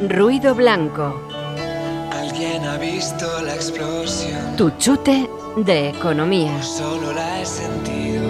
Ruido blanco. Alguien ha visto la explosión. Tu chute de economía. Solo la he sentido.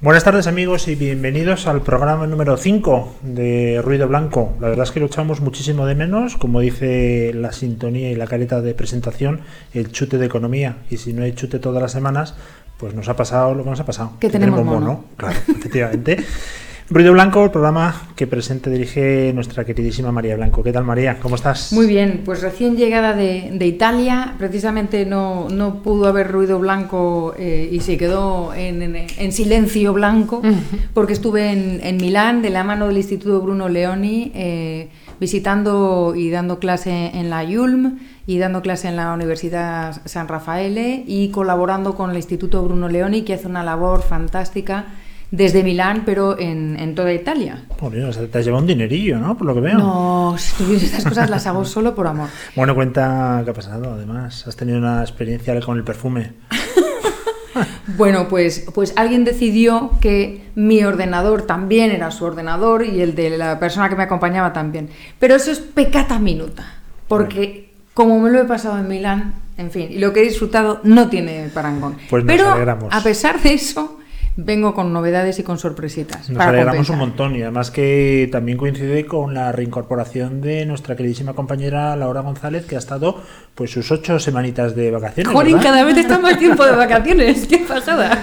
Buenas tardes amigos y bienvenidos al programa número 5 de Ruido Blanco. La verdad es que lo echamos muchísimo de menos, como dice la sintonía y la careta de presentación, el chute de economía. Y si no hay chute todas las semanas, pues nos ha pasado lo que nos ha pasado. Que tenemos mono. Claro, efectivamente. Ruido Blanco, el programa que presenta y dirige nuestra queridísima María Blanco. ¿Qué tal María? ¿Cómo estás? Muy bien, pues recién llegada de, de Italia, precisamente no, no, pudo haber ruido blanco eh, y se quedó en, en, en, silencio blanco, porque estuve en, en, Milán de la mano del Instituto Bruno Leoni, eh, visitando y dando clase en la IULM y dando clase en la Universidad San Rafael y colaborando con el Instituto Bruno Leoni, que hace una labor fantástica desde Milán, pero en, en toda Italia. O sea, te has llevado un dinerillo, ¿no? Por lo que veo. No, si estas cosas las hago solo por amor. Bueno, cuenta qué ha pasado, además. Has tenido una experiencia con el perfume. bueno, pues, pues alguien decidió que mi ordenador también era su ordenador y el de la persona que me acompañaba también. Pero eso es pecata minuta, porque bueno. como me lo he pasado en Milán, en fin, y lo que he disfrutado no tiene parangón. Pues nos Pero alegramos. a pesar de eso, vengo con novedades y con sorpresitas. Nos para alegramos compensar. un montón y además que también coincide con la reincorporación de nuestra queridísima compañera Laura González, que ha estado pues sus ocho semanitas de vacaciones. ¿verdad? cada vez está más tiempo de vacaciones. ¡Qué pasada!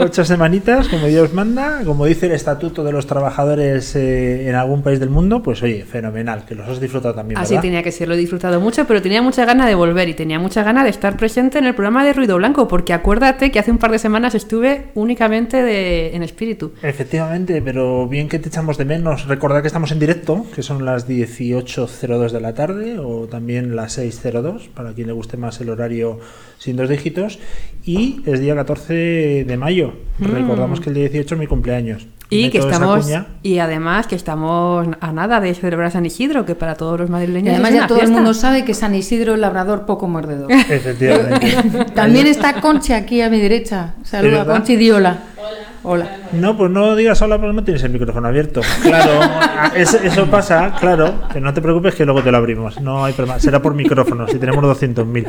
Ocho semanitas, como Dios manda, como dice el estatuto de los trabajadores eh, en algún país del mundo, pues oye, fenomenal, que los has disfrutado también. Así ¿verdad? tenía que ser, lo he disfrutado mucho, pero tenía mucha ganas de volver y tenía mucha ganas de estar presente en el programa de Ruido Blanco, porque acuérdate que hace un par de semanas estuve únicamente de, en espíritu. Efectivamente, pero bien que te echamos de menos. Recordad que estamos en directo, que son las 18.02 de la tarde o también las 6.02, para quien le guste más el horario sin dos dígitos. Y es día 14 de mayo. Mm. Recordamos que el día 18 es mi cumpleaños. Y Meto que estamos, y además que estamos a nada de celebrar San Isidro, que para todos los Y madrileños además es ya todo el mundo sabe que San Isidro es labrador poco mordedor. Efectivamente. También está Conchi aquí a mi derecha. ¿De Saluda, verdad? Conchi Diola. Hola. No, pues no digas hola porque no tienes el micrófono abierto. Claro, es- eso pasa, claro. Que no te preocupes que luego te lo abrimos. No hay problema. Será por micrófono, si tenemos 200.000.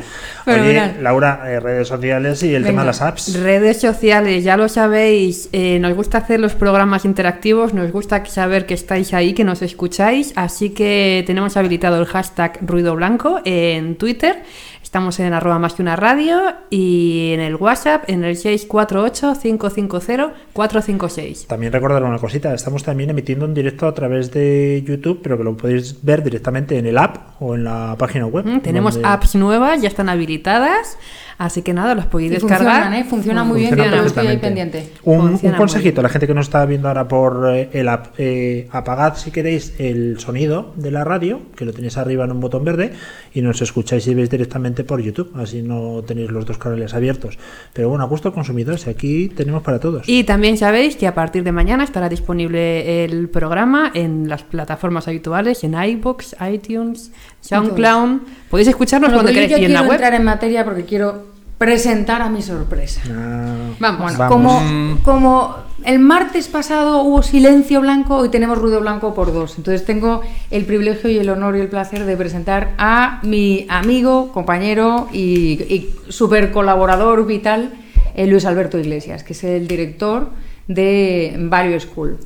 Oye. Laura, eh, redes sociales y el tema de las apps. Redes sociales, ya lo sabéis, eh, nos gusta hacer los programas interactivos, nos gusta saber que estáis ahí, que nos escucháis, así que tenemos habilitado el hashtag Ruido Blanco en Twitter, estamos en arroba más que una radio y en el WhatsApp en el 648-550-456. También recordar una cosita, estamos también emitiendo en directo a través de YouTube, pero que lo podéis ver directamente en el app o en la página web. Mm, Tenemos donde- apps nuevas, ya están habilitadas, así que nada, las podéis Y descargar. funcionan, ¿eh? Funciona muy bien, Funciona yo estoy ahí pendiente. Un, un consejito a la gente que nos está viendo ahora por eh, el app, eh, apagad si queréis el sonido de la radio, que lo tenéis arriba en un botón verde, y nos escucháis y veis directamente por YouTube, así no tenéis los dos canales abiertos. Pero bueno, a gusto al consumidor, si aquí tenemos para todos. Y también sabéis que a partir de mañana estará disponible el programa en las plataformas habituales, en iBox, iTunes, SoundCloud. Podéis escucharnos Bueno, cuando queráis y en la quiero web. entrar en materia porque quiero presentar a mi sorpresa. Ah, Vamos. Bueno, Vamos. como, como el martes pasado hubo silencio blanco, hoy tenemos ruido blanco por dos. Entonces tengo el privilegio y el honor y el placer de presentar a mi amigo, compañero y, y super colaborador vital, eh, Luis Alberto Iglesias, que es el director de Value School.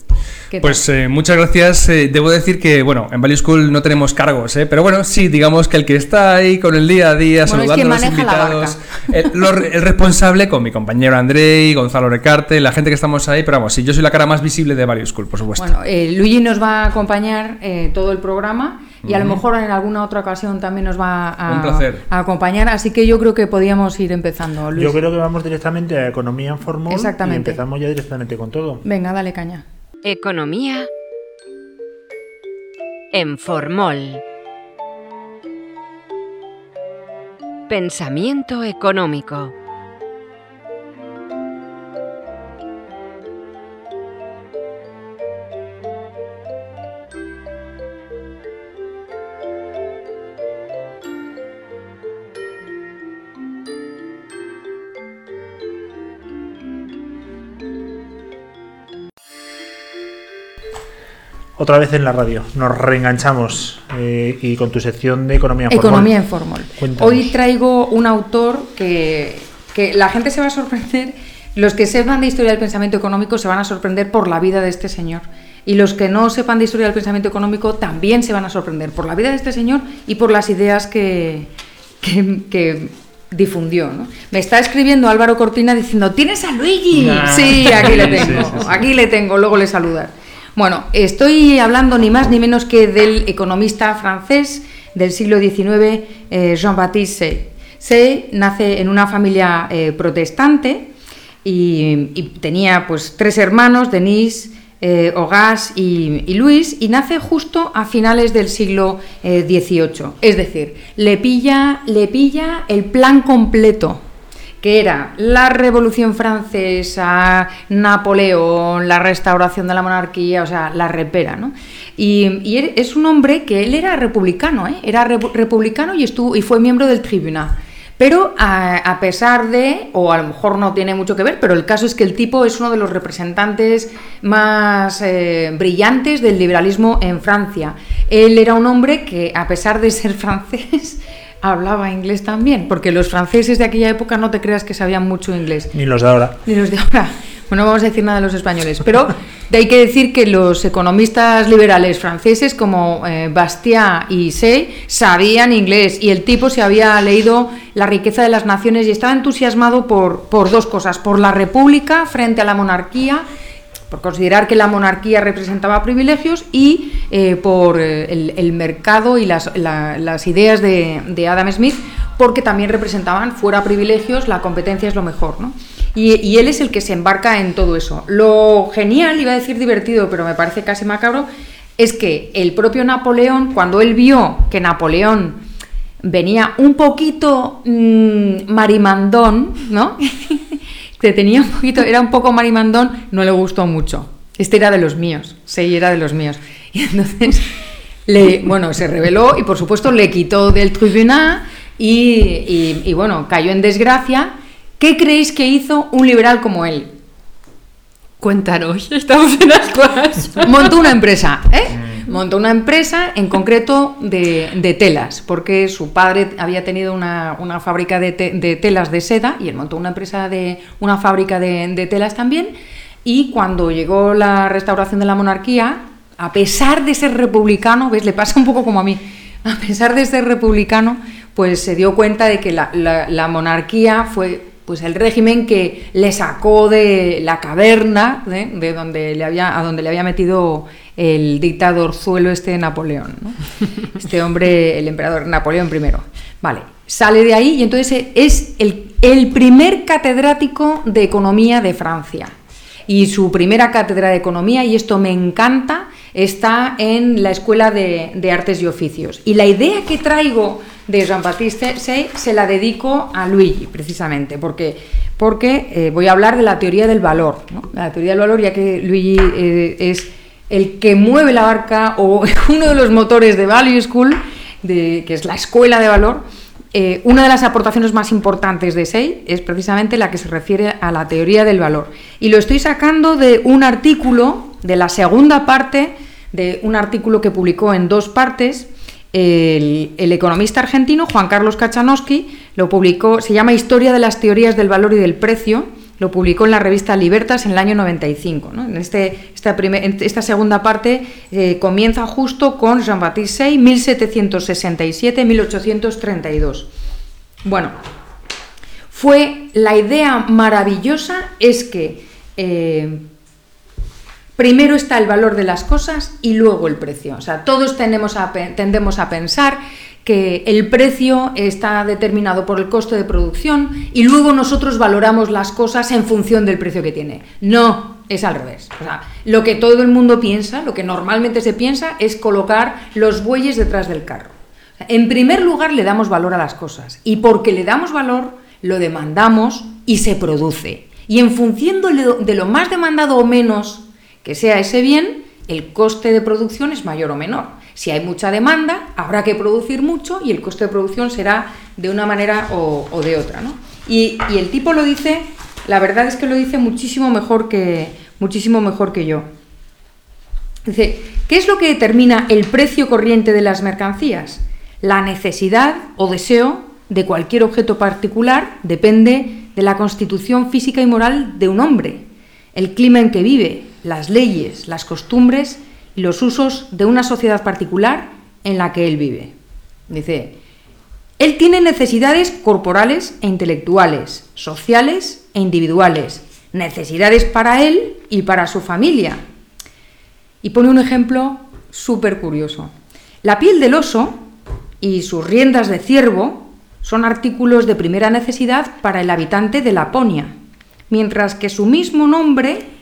¿Qué tal? Pues eh, muchas gracias. Eh, debo decir que, bueno, en Value School no tenemos cargos, ¿eh? pero bueno, sí, digamos que el que está ahí con el día a día, Bueno, es saludando quien a los la invitados, el, lo- el responsable con mi compañero Andrei, Gonzalo Recarte, la gente que estamos ahí, pero vamos, sí, yo soy la cara más visible de Value School, por supuesto. Bueno, eh, Luigi nos va a acompañar eh, todo el programa y a lo mejor en alguna otra ocasión también nos va a, Un placer. a acompañar, así que yo creo que podíamos ir empezando, Luis. Yo creo que vamos directamente a Economía en Formol Exactamente. y empezamos ya directamente con todo. Venga, dale caña. Economía en Formol. Pensamiento económico. Otra vez en la radio. Nos reenganchamos eh, y con tu sección de economía formal. Economía informal. Cuéntanos. Hoy traigo un autor que, que la gente se va a sorprender. Los que sepan de historia del pensamiento económico se van a sorprender por la vida de este señor. Y los que no sepan de historia del pensamiento económico también se van a sorprender por la vida de este señor y por las ideas que, que, que difundió. ¿no? Me está escribiendo Álvaro Cortina diciendo, ¿tienes a Luigi? Ah. Sí, aquí le tengo, Sí, sí, sí. aquí le tengo, luego le saludas. Bueno, estoy hablando ni más ni menos que del economista francés del siglo XIX, eh, Jean-Baptiste Say. Nace en una familia eh, protestante y, tenía pues tres hermanos, Denis, eh, y, y Luis, y nace justo a finales del siglo eh, XVIII. Es decir, le pilla, le pilla el plan completo que era la Revolución Francesa, Napoleón, la restauración de la monarquía, o sea, la repera, ¿no? Y, es un hombre que él era republicano, ¿eh? Era repu- republicano y, estuvo, y fue miembro del tribunal. Pero a, a pesar de, o a lo mejor no tiene mucho que ver, pero el caso es que el tipo es uno de los representantes más eh, brillantes del liberalismo en Francia. Él era un hombre que, a pesar de ser francés, hablaba inglés también, porque los franceses de aquella época no te creas que sabían mucho inglés. Ni los de ahora. Ni los de ahora. Bueno, no vamos a decir nada de los españoles, pero de hay que decir que los economistas liberales franceses como eh, Bastiat y Say sabían inglés y el tipo se había leído La riqueza de las naciones y estaba entusiasmado por, por dos cosas, por la república frente a la monarquía, por considerar que la monarquía representaba privilegios y eh, por eh, el, mercado y las, la- las ideas de, Adam Smith, porque también representaban fuera privilegios, la competencia es lo mejor, ¿no? Y, y él es el que se embarca en todo eso. Lo genial, iba a decir divertido, pero me parece casi macabro, es que el propio Napoleón, cuando él vio que Napoleón venía un poquito mm, marimandón, ¿no? tenía un poquito, era un poco marimandón, no le gustó mucho. Este era de los míos, sí, era de los míos. Y entonces, le, bueno, se rebeló y por supuesto le quitó del tribunal y, y- y, bueno, cayó en desgracia. ¿Qué creéis que hizo un liberal como él? Cuéntanos, estamos en las cosas. Montó una empresa, ¿eh? Montó una empresa en concreto de, telas, porque su padre había tenido una, fábrica de, te- de telas de seda y él montó una empresa de una fábrica de, telas también. Y cuando llegó la restauración de la monarquía, a pesar de ser republicano, ¿ves? Le pasa un poco como a mí. A pesar de ser republicano, pues se dio cuenta de que la monarquía fue pues el régimen que le sacó de la caverna ¿eh? de donde le había a donde le había metido el dictador zuelo este de Napoleón ¿no? este hombre el emperador Napoleón I vale sale de ahí y entonces es el, el primer catedrático de economía de Francia y su primera cátedra de economía, y esto me encanta, está en la Escuela de, de Artes y Oficios. Y la idea que traigo de Jean-Baptiste Say se la dedico a Luigi, precisamente, porque, porque eh, voy a hablar de la teoría del valor. ¿no? La teoría del valor, ya que Luigi eh, es el que mueve la barca o uno de los motores de Value School, que es la escuela de valor. Eh, una de las aportaciones más importantes de SEI es precisamente la que se refiere a la teoría del valor. Y lo estoy sacando de un artículo, de la segunda parte, de un artículo que publicó en dos partes el, el economista argentino Juan Carlos Kachanowski, lo publicó, se llama Historia de las teorías del valor y del precio, lo publicó en la revista Libertas en el año 95. ¿no? En este, esta, esta segunda parte eh, comienza justo con Jean-Baptiste Say, 1767-1832. Bueno, fue la idea maravillosa es que eh, primero está el valor de las cosas y luego el precio. O sea, todos tenemos tendemos a pensar que el precio está determinado por el coste de producción y luego nosotros valoramos las cosas en función del precio que tiene. No, es al revés. O sea, lo que todo el mundo piensa, lo que normalmente se piensa, es colocar los bueyes detrás del carro. En primer lugar, le damos valor a las cosas y porque le damos valor, lo demandamos y se produce. Y en función de lo más demandado o menos que sea ese bien, el coste de producción es mayor o menor. Si hay mucha demanda, habrá que producir mucho y el coste de producción será de una manera o, de otra. ¿no? Y, y el tipo lo dice, la verdad es que lo dice muchísimo mejor que, muchísimo mejor que yo. Dice ¿Qué es lo que determina el precio corriente de las mercancías? La necesidad o deseo de cualquier objeto particular depende de la constitución física y moral de un hombre, el clima en que vive, las leyes, las costumbres los usos de una sociedad particular en la que él vive. Dice, él tiene necesidades corporales e intelectuales, sociales e individuales, necesidades para él y para su familia. Y pone un ejemplo súper curioso. La piel del oso y sus riendas de ciervo son artículos de primera necesidad para el habitante de Laponia, mientras que su mismo nombre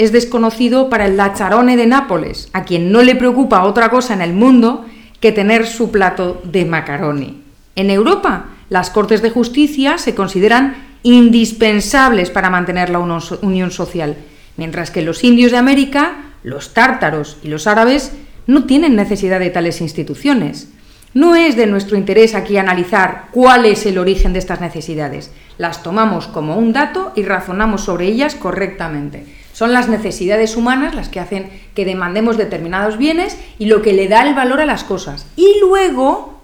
es desconocido para el lacharone de Nápoles, a quien no le preocupa otra cosa en el mundo que tener su plato de macaroni. En Europa, las Cortes de Justicia se consideran indispensables para mantener la unión social, mientras que los indios de América, los tártaros y los árabes no tienen necesidad de tales instituciones. No es de nuestro interés aquí analizar cuál es el origen de estas necesidades. Las tomamos como un dato y razonamos sobre ellas correctamente. Son las necesidades humanas las que hacen que demandemos determinados bienes y lo que le da el valor a las cosas. Y luego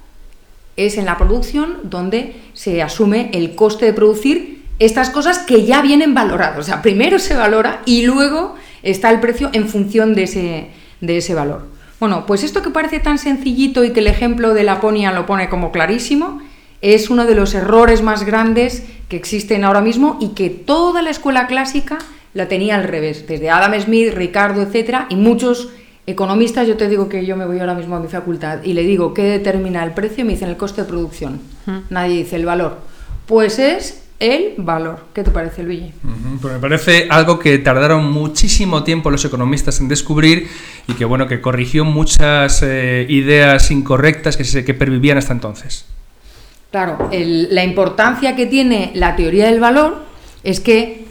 es en la producción donde se asume el coste de producir estas cosas que ya vienen valoradas. O sea, primero se valora y luego está el precio en función de ese, de ese valor. Bueno, pues esto que parece tan sencillito y que el ejemplo de Laponia lo pone como clarísimo, es uno de los errores más grandes que existen ahora mismo y que toda la escuela clásica la tenía al revés, desde Adam Smith, Ricardo, etcétera, y muchos economistas, yo te digo que yo me voy ahora mismo a mi facultad y le digo qué determina el precio, me dicen el coste de producción. Nadie dice el valor. Pues es el valor. ¿Qué te parece, Luigi? Pues me parece algo que tardaron muchísimo tiempo los economistas en descubrir y que bueno que corrigió muchas eh, ideas incorrectas que, se, que pervivían hasta entonces. Claro, la importancia que tiene la teoría del valor es que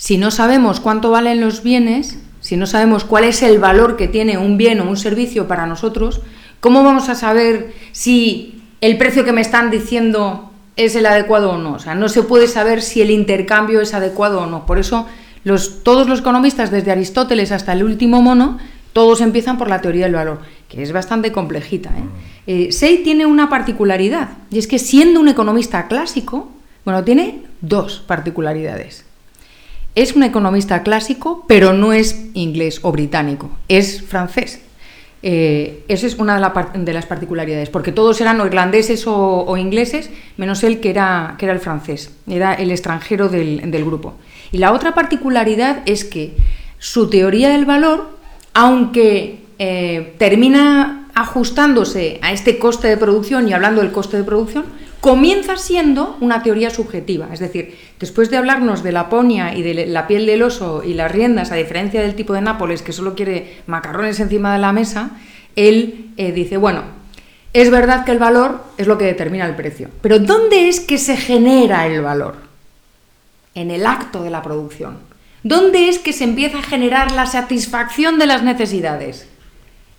si no sabemos cuánto valen los bienes, si no sabemos cuál es el valor que tiene un bien o un servicio para nosotros, ¿cómo vamos a saber si el precio que me están diciendo es el adecuado o no? O sea, no se puede saber si el intercambio es adecuado o no. Por eso los, todos los economistas, desde Aristóteles hasta el último mono, todos empiezan por la teoría del valor, que es bastante complejita. ¿eh? Eh, Say tiene una particularidad, y es que siendo un economista clásico, bueno, tiene dos particularidades. Es un economista clásico, pero no es inglés o británico, es francés. Eh, esa es una de, las particularidades, porque todos eran o irlandeses o, ingleses, menos él que era, que era el francés, era el extranjero del, grupo. Y la otra particularidad es que su teoría del valor, aunque eh, termina ajustándose a este coste de producción y hablando del coste de producción, comienza siendo una teoría subjetiva. Es decir, después de hablarnos de la ponia y de la piel del oso y las riendas, a diferencia del tipo de Nápoles que solo quiere macarrones encima de la mesa, él eh, dice, bueno, es verdad que el valor es lo que determina el precio, pero ¿dónde es que se genera el valor? En el acto de la producción. ¿Dónde es que se empieza a generar la satisfacción de las necesidades?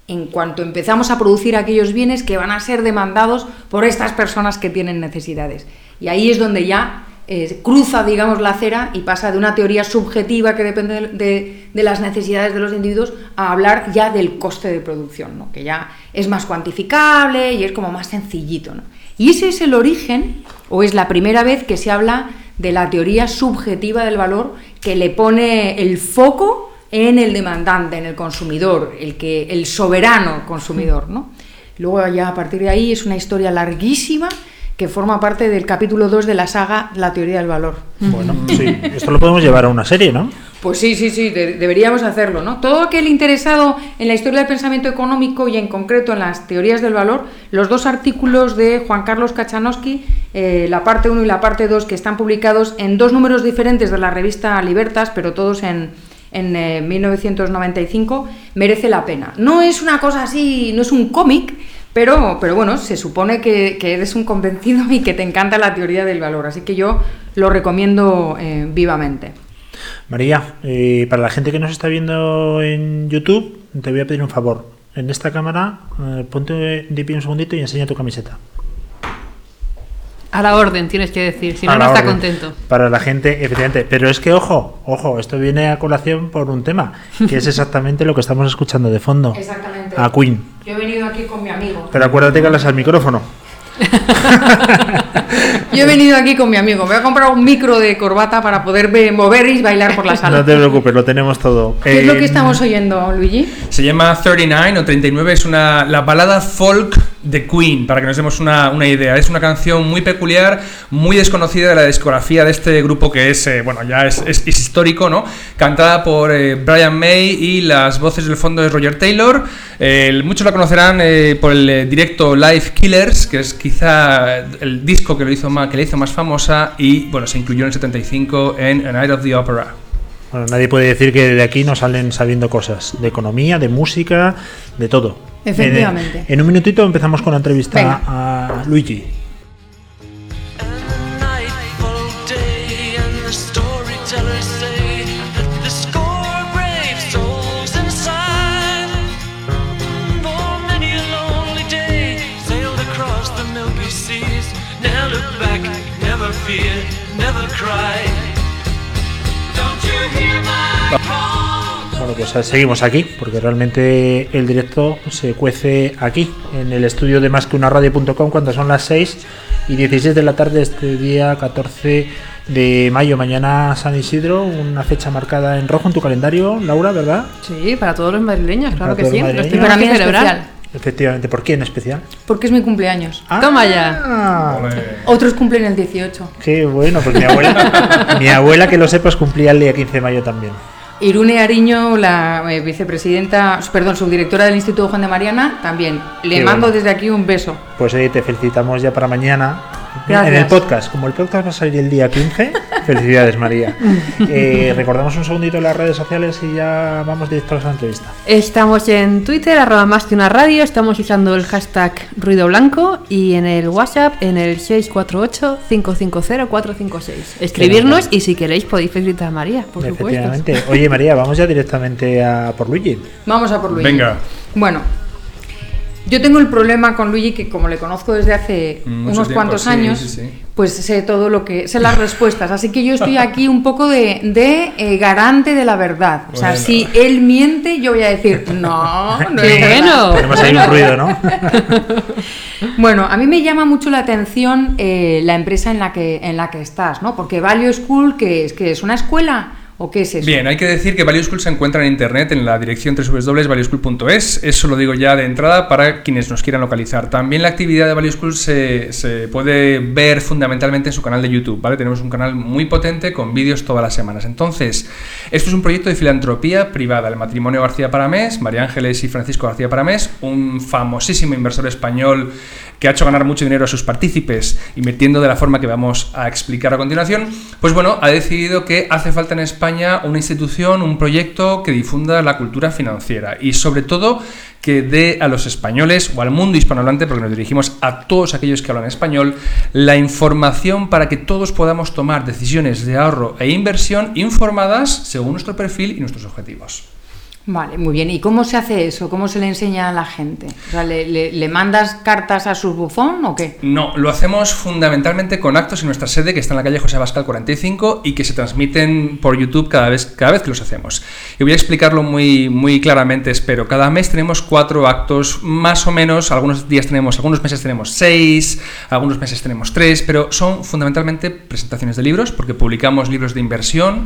En cuanto empezamos a producir aquellos bienes que van a ser demandados por estas personas que tienen necesidades. Y ahí es donde ya eh, cruza, digamos, la acera y pasa de una teoría subjetiva que depende de, las necesidades de los individuos a hablar ya del coste de producción, ¿no? que ya es más cuantificable y es como más sencillito. Y ese es el origen, o es la primera vez que se habla de la teoría subjetiva del valor que le pone el foco en el demandante, en el consumidor, el, que, el soberano consumidor. ¿no? Luego ya a partir de ahí es una historia larguísima que forma parte del capítulo 2 de la saga La teoría del valor. Bueno, sí, esto lo podemos llevar a una serie, ¿no? Pues sí, sí, sí, deberíamos hacerlo, ¿no? Todo aquel interesado en la historia del pensamiento económico y en concreto en las teorías del valor, los dos artículos de Juan Carlos Kachanowski, eh, la parte 1 y la parte 2, que están publicados en dos números diferentes de la revista Libertas, pero todos en, en 1995, eh, merece la pena. No es una cosa así, no es un cómic, pero, pero bueno, se supone que, eres un convencido y que te encanta la teoría del valor, así que yo lo recomiendo eh, vivamente. María, eh, para la gente que nos está viendo en YouTube, te voy a pedir un favor. En esta cámara, ponte de pie un segundito y enseña tu camiseta. A la orden, tienes que decir, si no, no está orden. contento. Para la gente, efectivamente. Pero es que, ojo, ojo, esto viene a colación por un tema, que es exactamente lo que estamos escuchando de fondo. Exactamente. A Queen. Yo he venido aquí con mi amigo. Pero acuérdate que hablas al micrófono. Yo he venido aquí con mi amigo. Me voy a comprar un micro de corbata para poder ve- mover y bailar por la sala. No te preocupes, lo tenemos todo. ¿Qué es lo Eh, que estamos oyendo, Luigi? Se llama 39 o 39, es una, la balada folk de Queen, para que nos demos una, una idea. Es una canción muy peculiar, muy desconocida de la discografía de este grupo que es, eh, bueno, ya es, es- es histórico, ¿no? Cantada por eh, Brian May y las voces del fondo de Roger Taylor. Eh, muchos la conocerán eh, por el eh, directo Live Killers, que es quizá el disco que, lo hizo más, que le hizo más famosa y, bueno, se incluyó en el 75 en A Night of the Opera. Bueno, nadie puede decir que de aquí no salen sabiendo cosas. De economía, de música, de todo. Efectivamente. En, en un minutito empezamos con la entrevista Venga. a Luigi. Fear, never cry. Don't you hear my call? Bueno, pues eh, seguimos aquí, porque realmente el directo se cuece aquí, en el estudio de más que una radio.com, cuando son las 6 y 16 de la tarde este día 14 de mayo. Mañana San Isidro, una fecha marcada en rojo en tu calendario, Laura, ¿verdad? Sí, para todos los madrileños, claro Para que sí. madrileños. tenemos Para mí celebrar. especial. Efectivamente, ¿por qué en especial? Porque es mi cumpleaños. Toma ya. Ah, Otros cumplen el 18. Qué bueno, pues mi abuela, mi abuela que lo sepas cumplía el día 15 de mayo también. Irune Ariño, la eh, vicepresidenta, perdón, subdirectora del Instituto Juan de Mariana, también. Le Qué mando bueno. desde aquí un beso. Pues eh, te felicitamos ya para mañana. Gracias. En el podcast, como el podcast va a salir el día 15, felicidades María. Eh, recordamos un segundito las redes sociales y ya vamos directo a la entrevista. Estamos en Twitter, arroba más que una radio, estamos usando el hashtag ruido blanco y en el WhatsApp en el 648-550-456. Escribirnos y si queréis podéis felicitar a María, por supuesto. Oye María, vamos ya directamente a por Luigi. Vamos a por Luigi. Venga. Bueno, yo tengo el problema con Luigi que como le conozco desde hace Mucho unos tiempo, cuantos sí, años, sí, sí. pues sé todo lo que sé las respuestas. Así que yo estoy aquí un poco de, de, eh, garante de la verdad. O sea, Bueno. si él miente, yo voy a decir no, no Qué es verdad". bueno. Tenemos ahí un ruido, ¿no? Bueno, a mí me llama mucho la atención eh, la empresa en la que en la que estás, ¿no? Porque Value School, ¿qué es? ¿Qué es una escuela o qué es eso? Bien, hay que decir que Value School se encuentra en internet en la dirección www.valueschool.es. Eso lo digo ya de entrada para quienes nos quieran localizar. También la actividad de Value School se, se puede ver fundamentalmente en su canal de YouTube, ¿vale? Tenemos un canal muy potente con vídeos todas las semanas. Entonces, esto es un proyecto de filantropía privada. El matrimonio García Paramés, María Ángeles y Francisco García Paramés, un famosísimo inversor español que ha hecho ganar mucho dinero a sus partícipes invirtiendo de la forma que vamos a explicar a continuación, pues bueno, ha decidido que hace falta en España una institución, un proyecto que difunda la cultura financiera y sobre todo que dé a los españoles o al mundo hispanohablante, porque nos dirigimos a todos aquellos que hablan español, la información para que todos podamos tomar decisiones de ahorro e inversión informadas según nuestro perfil y nuestros objetivos. Vale, muy bien. ¿Y cómo se hace eso? ¿Cómo se le enseña a la gente? O sea, ¿le, le- mandas cartas a su bufón o qué? No, lo hacemos fundamentalmente con actos en nuestra sede que está en la calle José Abascal 45 y que se transmiten por YouTube cada vez, cada vez que los hacemos. Y voy a explicarlo muy, muy claramente, espero. Cada mes tenemos cuatro actos, más o menos. Algunos días tenemos, algunos meses tenemos seis, algunos meses tenemos tres, pero son fundamentalmente presentaciones de libros, porque publicamos libros de inversión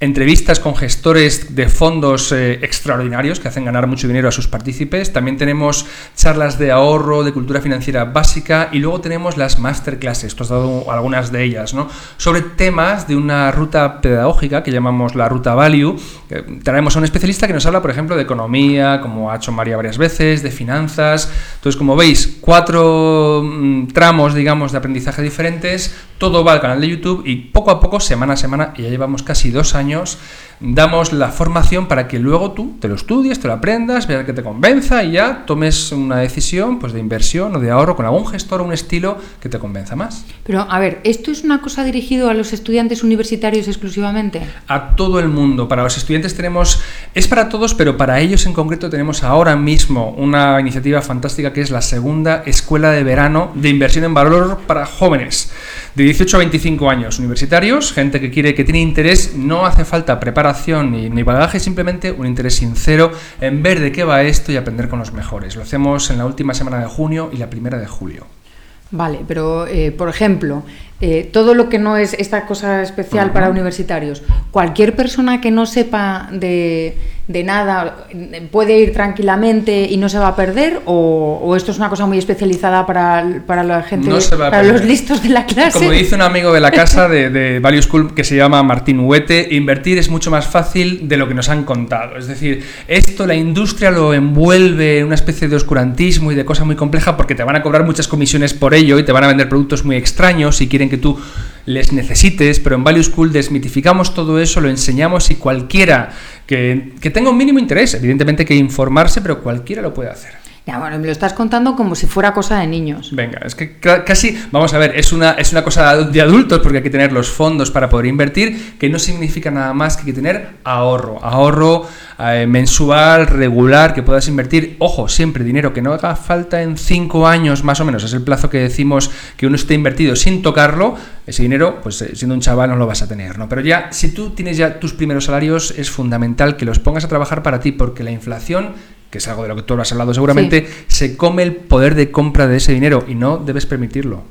entrevistas con gestores de fondos eh, extraordinarios que hacen ganar mucho dinero a sus partícipes. También tenemos charlas de ahorro, de cultura financiera básica y luego tenemos las masterclasses, tú has dado algunas de ellas, ¿no? Sobre temas de una ruta pedagógica que llamamos la ruta value. Eh, Traemos a un especialista que nos habla, por ejemplo, de economía, como ha hecho María varias veces, de finanzas. Entonces, como veis, cuatro mm, tramos, digamos, de aprendizaje diferentes. Todo va al canal de YouTube y poco a poco, semana a semana, y ya llevamos casi dos años, damos la formación para que luego tú te lo estudies, te lo aprendas, veas que te convenza y ya tomes una decisión pues, de inversión o de ahorro con algún gestor o un estilo que te convenza más. Pero, a ver, ¿esto es una cosa dirigido a los estudiantes universitarios exclusivamente? a todo el mundo. Para los estudiantes tenemos Es para todos, pero para ellos en concreto tenemos ahora mismo una iniciativa fantástica que es la segunda escuela de verano de inversión en valor para jóvenes de 18 a 25 años, universitarios, gente que quiere, que tiene interés, no hace falta preparación ni, bagaje, simplemente un interés sincero en ver de qué va esto y aprender con los mejores. Lo hacemos en la última semana de junio y la primera de julio. Vale, pero eh, por ejemplo, eh, todo lo que no es esta cosa especial para universitarios, cualquier persona que no sepa de, de nada puede ir tranquilamente y no se va a perder, o, o esto es una cosa muy especializada para, para la gente, No para los listos de la clase. Como dice un amigo de la casa de, de Value School que se llama Martín Huete, invertir es mucho más fácil de lo que nos han contado. Es decir, esto la industria lo envuelve en una especie de oscurantismo y de cosa muy compleja porque te van a cobrar muchas comisiones por ello y te van a vender productos muy extraños y quieren que tú les necesites, pero en Value School desmitificamos todo eso, lo enseñamos y cualquiera que, tenga un mínimo interés, evidentemente que informarse, pero cualquiera lo puede hacer. Ya, bueno, me lo estás contando como si fuera cosa de niños. Venga, es que ca- casi, vamos a ver, es una, es una cosa de adultos porque hay que tener los fondos para poder invertir, que no significa nada más que que tener ahorro, ahorro eh, mensual, regular, que puedas invertir, ojo, siempre dinero que no haga falta en cinco años más o menos, es el plazo que decimos que uno esté invertido sin tocarlo, ese dinero, pues eh, siendo un chaval no lo vas a tener, ¿no? Pero ya, si tú tienes ya tus primeros salarios, es fundamental que los pongas a trabajar para ti, porque la inflación que es algo de lo que tú has hablado seguramente, se come el poder de compra de ese dinero y no debes permitirlo.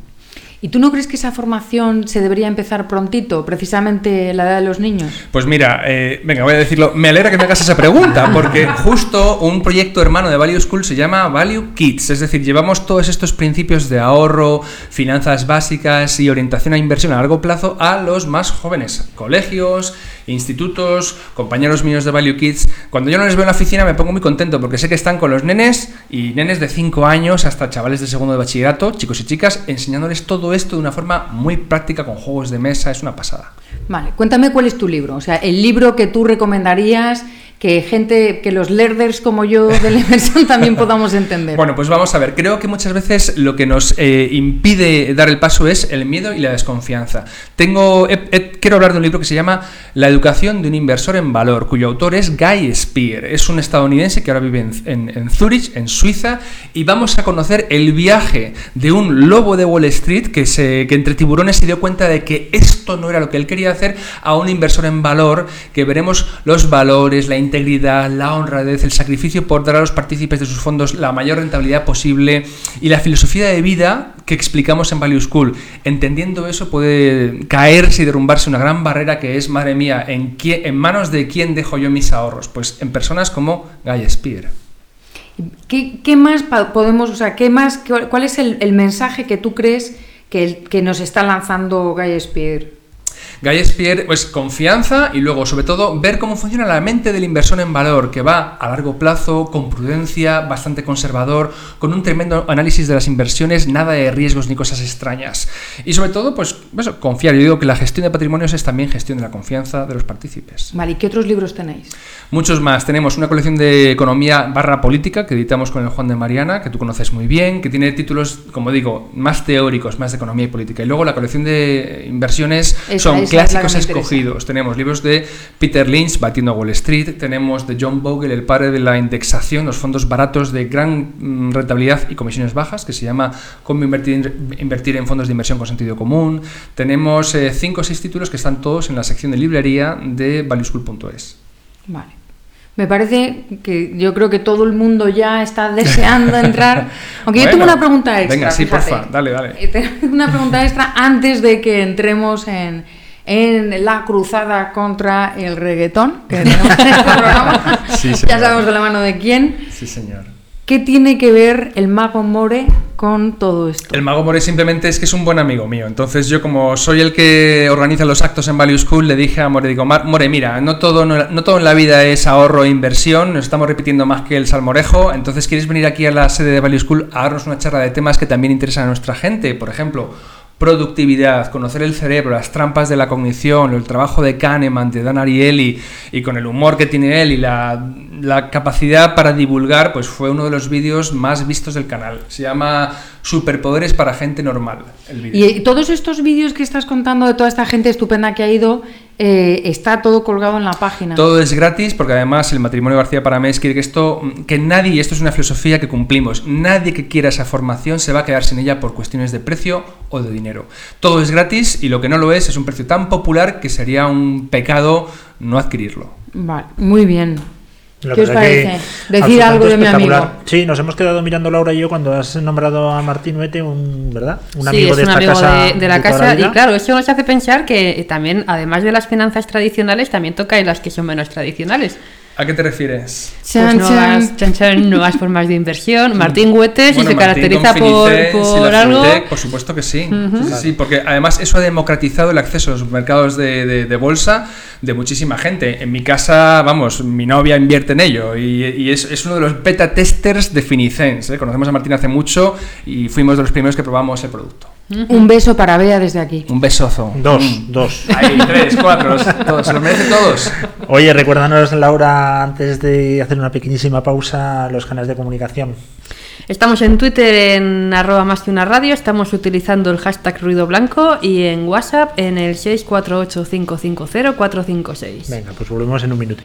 ¿Y tú no crees que esa formación se debería empezar prontito, precisamente la edad de los niños? Pues mira, eh, venga, voy a decirlo. Me alegra que me hagas esa pregunta, porque justo un proyecto hermano de Value School se llama Value Kids. Es decir, llevamos todos estos principios de ahorro, finanzas básicas y orientación a inversión a largo plazo a los más jóvenes. Colegios, institutos, compañeros míos de Value Kids. Cuando yo no les veo en la oficina me pongo muy contento porque sé que están con los nenes y nenes de 5 años hasta chavales de segundo de bachillerato, chicos y chicas, enseñándoles todo esto de una forma muy práctica con juegos de mesa. Es una pasada. Vale, cuéntame cuál es tu libro, o sea, el libro que tú recomendarías que gente, que los learners como yo de la inversión también podamos entender. Bueno, pues vamos a ver. Creo que muchas veces lo que nos eh, impide dar el paso es el miedo y la desconfianza. Tengo, he- he- quiero hablar de un libro que se llama La educación de un inversor en valor, cuyo autor es Guy Spear. Es un estadounidense que ahora vive en, en- en Zurich, en Suiza, y vamos a conocer el viaje de un lobo de Wall Street que, se, que entre tiburones se dio cuenta de que esto no era lo que él quería hacer a un inversor en valor, que veremos los valores, la integridad, la honradez, el sacrificio por dar a los partícipes de sus fondos la mayor rentabilidad posible y la filosofía de vida que explicamos en Value School. Entendiendo eso puede caerse y derrumbarse una gran barrera que es, madre mía, ¿en, quién- en manos de quién dejo yo mis ahorros? Pues en personas como Guy Spear. ¿Qué, más podemos, o sea, qué más, cuál es el, mensaje que tú crees que nos está lanzando Guy Spear? Guy Spear, pues confianza y luego, sobre todo, ver cómo funciona la mente del inversor en valor, que va a largo plazo, con prudencia, bastante conservador, con un tremendo análisis de las inversiones, nada de riesgos ni cosas extrañas. Y sobre todo, pues eso, confiar. Yo digo que la gestión de patrimonios es también gestión de la confianza de los partícipes. Vale, ¿y qué otros libros tenéis? Muchos más. Tenemos una colección de economía barra política que editamos con el Juan de Mariana, que tú conoces muy bien, que tiene títulos, como digo, más teóricos, más de economía y política. Y luego la colección de inversiones son clásicos escogidos. Tenemos libros de Peter Lynch, Batiendo a Wall Street, tenemos de John Bogle, el padre de la indexación, los fondos baratos de gran mm, rentabilidad y comisiones bajas, que se llama Cómo invertir, invertir en fondos de inversión con sentido común. Tenemos eh, cinco o seis títulos que están todos en la sección de librería de valueschool.es. Vale. Me parece que yo creo que todo el mundo ya está deseando entrar. Aunque yo tengo una pregunta extra. venga, sí, fíjate. porfa, dale, dale. Eh, una pregunta extra antes de que entremos en, en la cruzada contra el reggaetón. Que tenemos en este programa. Sí, ya sabemos de la mano de quién. Sí, señor. ¿Qué tiene que ver el mago More con todo esto? El mago More simplemente es que es un buen amigo mío. Entonces yo como soy el que organiza los actos en Value School, le dije a More, digo, "Mar- More, mira, no todo, no, no todo en la vida es ahorro e inversión, nos estamos repitiendo más que el salmorejo, entonces quieres venir aquí a la sede de Value School a darnos una charla de temas que también interesan a nuestra gente, por ejemplo, productividad, conocer el cerebro, las trampas de la cognición, el trabajo de Kahneman, de Dan Ariely y con el humor que tiene él y la, capacidad para divulgar, pues fue uno de los vídeos más vistos del canal. Se llama Superpoderes para gente normal. El. Y todos estos vídeos que estás contando de toda esta gente estupenda que ha ido, eh, está todo colgado en la página. Todo es gratis porque además el matrimonio García Paramés quiere que esto, que nadie, y esto es una filosofía que cumplimos, nadie que quiera esa formación se va a quedar sin ella por cuestiones de precio o de dinero. Todo es gratis y lo que no lo es es un precio tan popular que sería un pecado no adquirirlo. Vale, muy bien. La ¿Qué os parece? Decir algo de mi amigo. Sí, nos hemos quedado mirando Laura y yo cuando has nombrado a Martín Nuete, un, ¿verdad? Un sí, amigo es de un esta amigo casa. de, de la casa. Y claro, eso nos hace pensar que también, además de las finanzas tradicionales, también toca en las que son menos tradicionales. ¿A qué te refieres? Pues Chan, nuevas, chan. chan, chan, nuevas formas de inversión. Martín Huete, si Bueno, se Martín caracteriza por, por algo. Finitec, por supuesto que sí. Sí, sí, porque además eso ha democratizado el acceso a los mercados de, de- de bolsa de muchísima gente. En mi casa, vamos, mi novia invierte en ello y, y es, es uno de los beta testers de Finicens. ¿eh? Conocemos a Martín hace mucho y fuimos de los primeros que probamos el producto. Un beso para Bea desde aquí. Un besozo. Dos, Mm. dos. Ahí, tres, cuatro, todos, se los merecen todos. Oye, recuérdanos, Laura, antes de hacer una pequeñísima pausa, los canales de comunicación. Estamos en Twitter en arroba más que una radio, estamos utilizando el hashtag ruido blanco y en WhatsApp en el 648550456. Venga, pues volvemos en un minuto.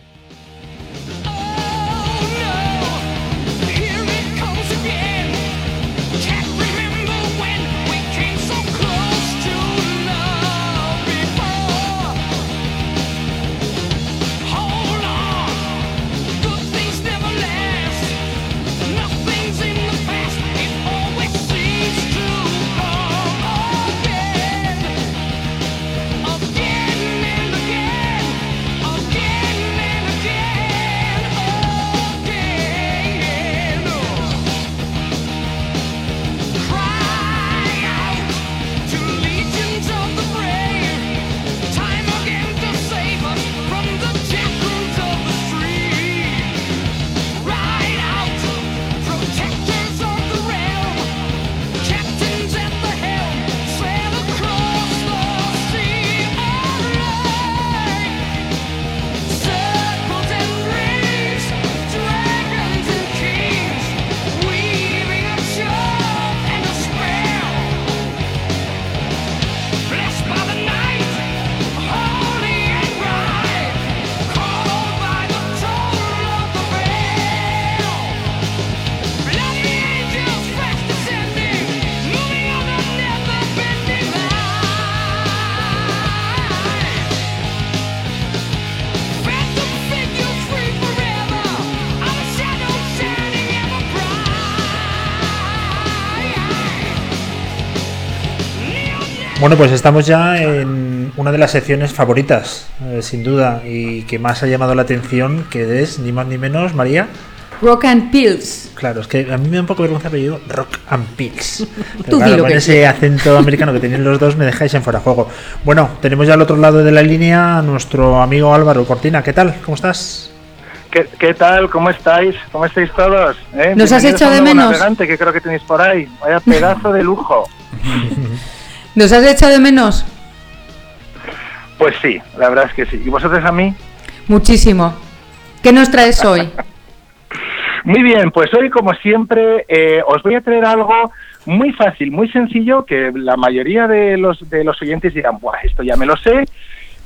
Bueno, pues estamos ya en una de las secciones favoritas, eh, sin duda, y que más ha llamado la atención, que es ni más ni menos, María. Rock and Pills. Claro, es que a mí me da un poco vergüenza apellido Rock and Pills. Pero claro, con que ese acento americano que tienen los dos me dejáis en fuera de juego. Bueno, tenemos ya al otro lado de la línea a nuestro amigo Álvaro Cortina. ¿Qué tal? ¿Cómo estás? ¿Qué, qué tal? ¿Cómo estáis? ¿Cómo estáis todos? ¿Eh? ¿Nos has hecho de menos? navegante que creo que tenéis por ahí. Vaya pedazo de lujo. ¿Nos has echado de menos? Pues sí, la verdad es que sí. ¿Y vosotros a mí? Muchísimo. ¿Qué nos traes hoy? Muy bien, pues hoy como siempre eh, os voy a traer algo muy fácil, muy sencillo, que la mayoría de los, de los oyentes dirán, Buah, esto ya me lo sé,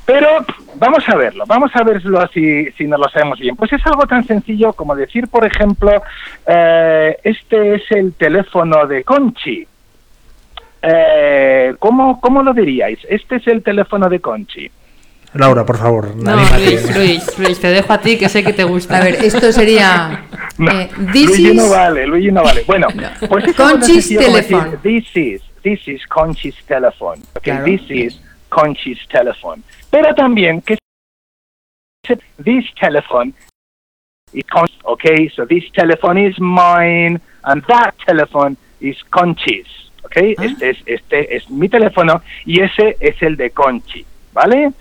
pero vamos a verlo, vamos a verlo si, si no lo sabemos bien. Pues es algo tan sencillo como decir, por ejemplo, eh, este es el teléfono de Conchi. Eh, ¿cómo, ¿Cómo lo diríais? Este es el teléfono de Conchi. Laura, por favor. No. Luis, Luis, Luis, te dejo a ti que sé que te gusta. A ver, esto sería. No, eh, this Luigi no vale, Luigi no vale. Bueno, pues Conchi's telephone. This is, this is Conchi's telephone. Okay, Claro. this is Conchi's telephone. Pero también que this telephone is okay, so this telephone is mine and that telephone is Conchi's, okay? Ah. Este es este es mi teléfono y ese es el de Conchi, ¿vale?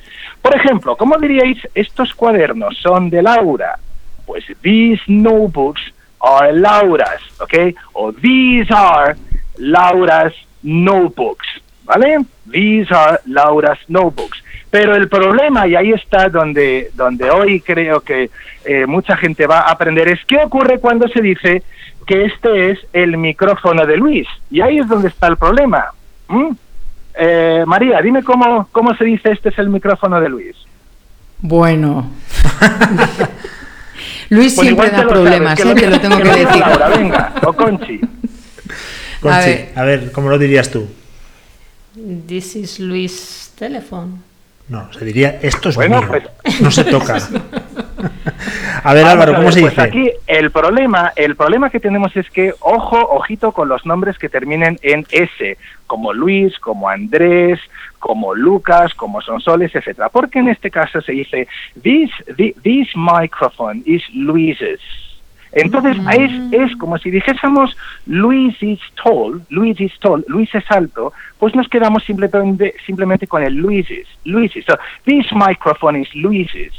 Por ejemplo, ¿cómo diríais estos cuadernos son de Laura? Pues these notebooks are Laura's, ¿ok? O these are Laura's notebooks, ¿vale? These are Laura's notebooks. Pero el problema, y ahí está donde, donde hoy creo que eh, mucha gente va a aprender, es qué ocurre cuando se dice que este es el micrófono de Luis. Y ahí es donde está el problema. ¿Mm? Eh, María, dime cómo, cómo se dice este es el micrófono de Luis. Bueno. Luis Pues siempre da problemas, sabes, ¿eh? que te lo tengo que diga decir. Laura, venga, o Conchi. Conchi, A ver. a ver, ¿cómo lo dirías tú? This is Luis telephone. No, se diría, esto es Bueno, mío. pues- No se toca. a ver, Álvaro, ¿cómo se pues dice? aquí el problema, el problema que tenemos es que, ojo, ojito con los nombres que terminen en S, como Luis, como Andrés, como Lucas, como Sonsoles, etcétera. Porque en este caso se dice, this, thi- this microphone is Luis's. Entonces es, es como si dijésemos Luis is tall, Luis is tall, Luis es alto, pues nos quedamos simplemente, simplemente con el Luis's, Luis's. So, this microphone is Luis's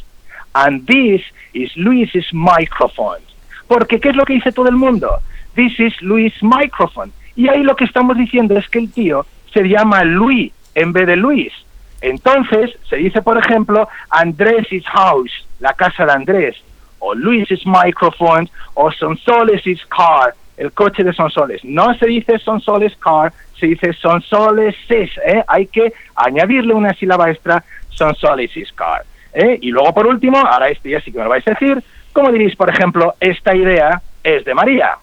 and this is Luis's microphone. Porque ¿qué es lo que dice todo el mundo? This is Luis microphone. Y ahí lo que estamos diciendo es que el tío se llama Luis en vez de Luis. Entonces se dice, por ejemplo, Andrés' house, la casa de Andrés, o Luis's microphone, o Sonsoles' car, el coche de Sonsoles. No se dice Sonsoles car, se dice Sonsoles ¿eh? Hay que añadirle una sílaba extra, Sonsoles' car. ¿Eh? Y luego, por último, ahora este ya sí que me lo vais a decir, ¿cómo diréis, por ejemplo, esta idea es de María?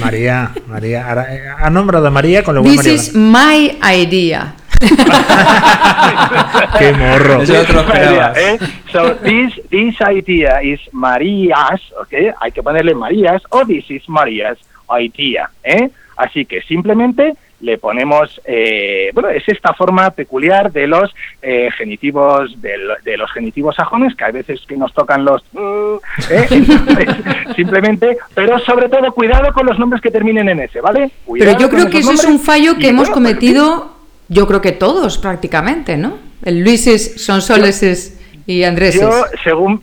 María, María, ahora, eh, ha nombrado a María con lo buen This María. is my idea. Qué morro. Eso no te lo esperabas. ¿eh? So this this idea is Marías, ¿ok? Hay que ponerle Marías o this is Marías idea, ¿eh? Así que simplemente le ponemos, eh, bueno, es esta forma peculiar de los eh, genitivos, de, lo- de los genitivos sajones, que hay veces que nos tocan los. Entonces, simplemente, pero sobre todo cuidado con los nombres que terminen en ese, ¿vale? Pero Cuidado yo con creo que eso es un fallo que hemos bueno, cometido, yo creo que todos prácticamente, ¿no? El Luises, Sonsoleses y Andréses. Yo, según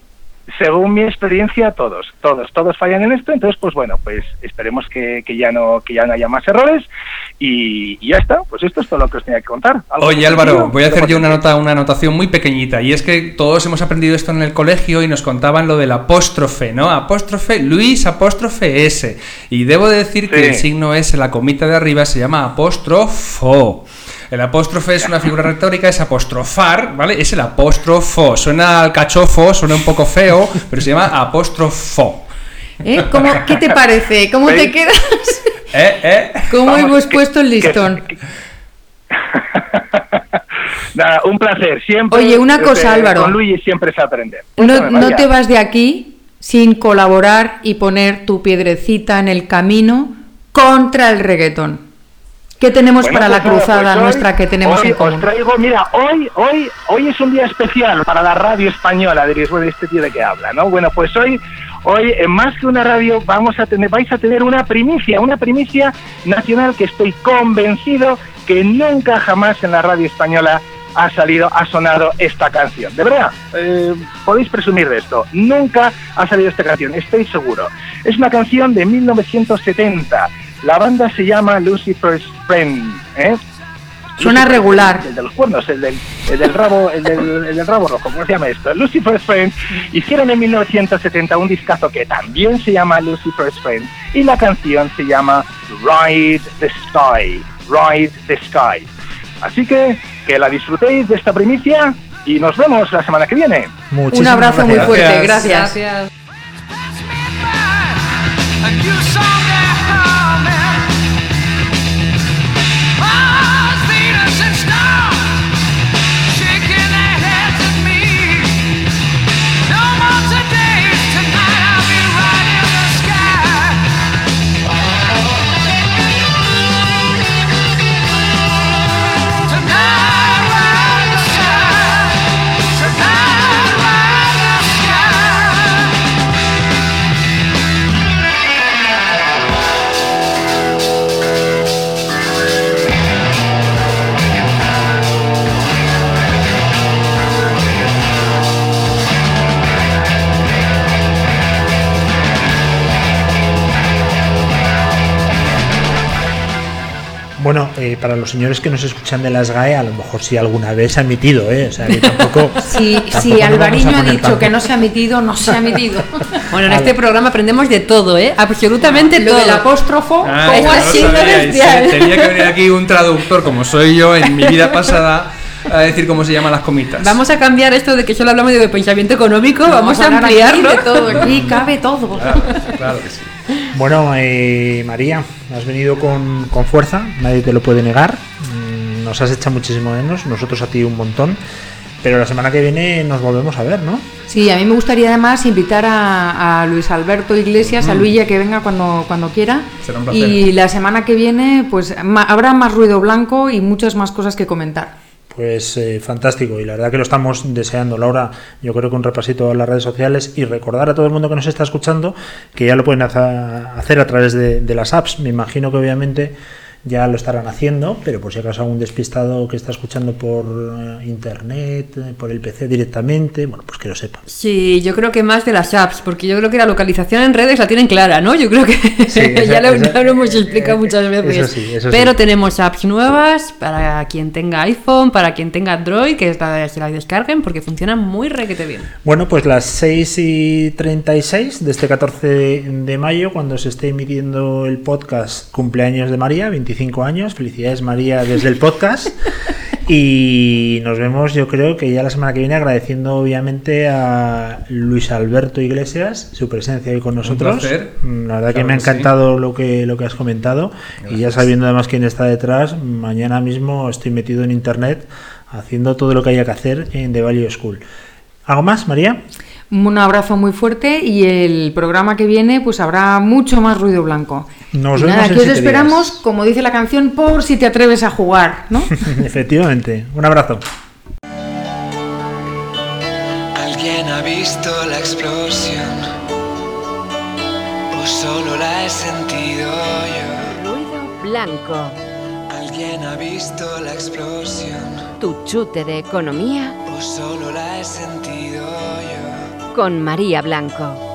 según mi experiencia, todos, todos, todos fallan en esto. Entonces, pues bueno, pues esperemos que, que ya no que ya no haya más errores y, y ya está. Pues esto es todo lo que os tenía que contar. ¿Algo Oye Álvaro, voy a hacer yo una nota, una anotación muy pequeñita y es que todos hemos aprendido esto en el colegio y nos contaban lo del apóstrofe, ¿no? Apóstrofe Luis, apóstrofe S. Y debo de decir que el signo S, la comita de arriba, se llama apóstrofo. El apóstrofe es una figura retórica, es apostrofar, ¿vale? Es el apóstrofo. Suena al cachofo, suena un poco feo, pero se llama apóstrofo. ¿Eh? ¿Cómo- ¿Qué te parece? ¿Cómo te quedas? ¿Eh? ¿Eh? ¿Cómo Vamos, hemos que- puesto el que- listón? Nada, un placer. Siempre. Oye, una cosa, Álvaro. Con Luis siempre es aprender. No, no te vas de aquí sin colaborar y poner tu piedrecita en el camino contra el reggaetón. ¿Qué tenemos Bueno, para la pues nada, cruzada pues hoy- nuestra que tenemos hoy en común? Os traigo, mira, hoy, hoy, hoy es un día especial para la radio española. Diréis, bueno, este tío de qué habla, ¿no? Bueno, pues hoy, hoy, en más que una radio, vamos a tener, vais a tener una primicia, una primicia nacional que estoy convencido que nunca jamás en la radio española ha salido, ha sonado esta canción. De verdad, eh, podéis presumir de esto. Nunca ha salido esta canción, estoy seguro. Es una canción de 1970. La banda se llama Lucifer's Friend. ¿eh? Suena regular. El de los cuernos, el del, el del rabo, el del, el del rabo rojo, ¿cómo se llama esto? Lucifer's Friend. Hicieron en 1970 un discazo que también se llama Lucifer's Friend y la canción se llama Ride the Sky. Ride the Sky. Así que que la disfrutéis de esta primicia y nos vemos la semana que viene. Un Muchísimas abrazo muy fuerte, Gracias. gracias. And you saw that coming. Bueno, eh, para los señores que nos escuchan de las GAE, a lo mejor sí alguna vez se ha emitido, ¿eh? O sea, que tampoco. Si nos Alvariño vamos ha dicho tan- que no se ha emitido, no se ha emitido. Bueno, en este programa aprendemos de todo, ¿eh? Absolutamente Lo todo. del apóstrofo, Ah, ¿cómo esto ha no bestial? Tenía que venir aquí un traductor como soy yo en mi vida pasada a decir cómo se llaman las comitas. Vamos a cambiar esto de que solo hablamos de pensamiento económico, vamos, a hablar aquí ampliarlo. de todo, aquí cabe todo. Claro, claro que sí. Bueno, eh, María, has venido con, con fuerza, nadie te lo puede negar. Mm, Nos has echado muchísimo menos, nosotros a ti un montón. Pero la semana que viene nos volvemos a ver, ¿no? Sí, a mí me gustaría además invitar a, a Luis Alberto Iglesias, a Luilla que venga cuando, cuando quiera. Mm. Será un placer. Y la semana que viene, pues ma- habrá más ruido blanco y muchas más cosas que comentar. Pues eh, fantástico y la verdad que lo estamos deseando. Laura, yo creo que un repasito a las redes sociales y recordar a todo el mundo que nos está escuchando que ya lo pueden hacer a través de, de las apps. Me imagino que obviamente ya lo estarán haciendo, pero por si acaso algún despistado que está escuchando por eh, internet, eh, por el PC directamente, bueno, pues que lo sepa. Sí, yo creo que más de las apps, porque yo creo que la localización en redes la tienen clara, ¿no? Yo creo que Sí, esa- ya lo, esa- lo hemos explicado muchas eh, veces. eso sí, eso Pero sí. tenemos apps nuevas para quien tenga iPhone, para quien tenga Android, que se la descarguen porque funcionan muy requete bien. Bueno, pues las 6 y 36 de este 14 de mayo, cuando se esté emitiendo el podcast Cumpleaños de María, 25 años. Felicidades María desde el podcast. Y nos vemos, yo creo que ya la semana que viene, agradeciendo obviamente a Luis Alberto Iglesias su presencia hoy con nosotros. placer. Mm, La verdad que Claro me ha que sí. encantado lo que lo que has comentado y ya sabiendo además quién está detrás, mañana mismo estoy metido en internet haciendo todo lo que haya que hacer en The Value School. ¿Algo más, María? Un abrazo muy fuerte y el programa que viene pues habrá mucho más ruido blanco. Nos vemos nada, en aquí os esperamos, días. como dice la canción, por si te atreves a jugar, ¿no? Efectivamente. Un abrazo. ¿Alguien ha visto la explosión? ¿O solo la he sentido yo? Ruido blanco. ¿Alguien ha visto la explosión? Tu chute de economía ¿O solo la he sentido yo? con María Blanco.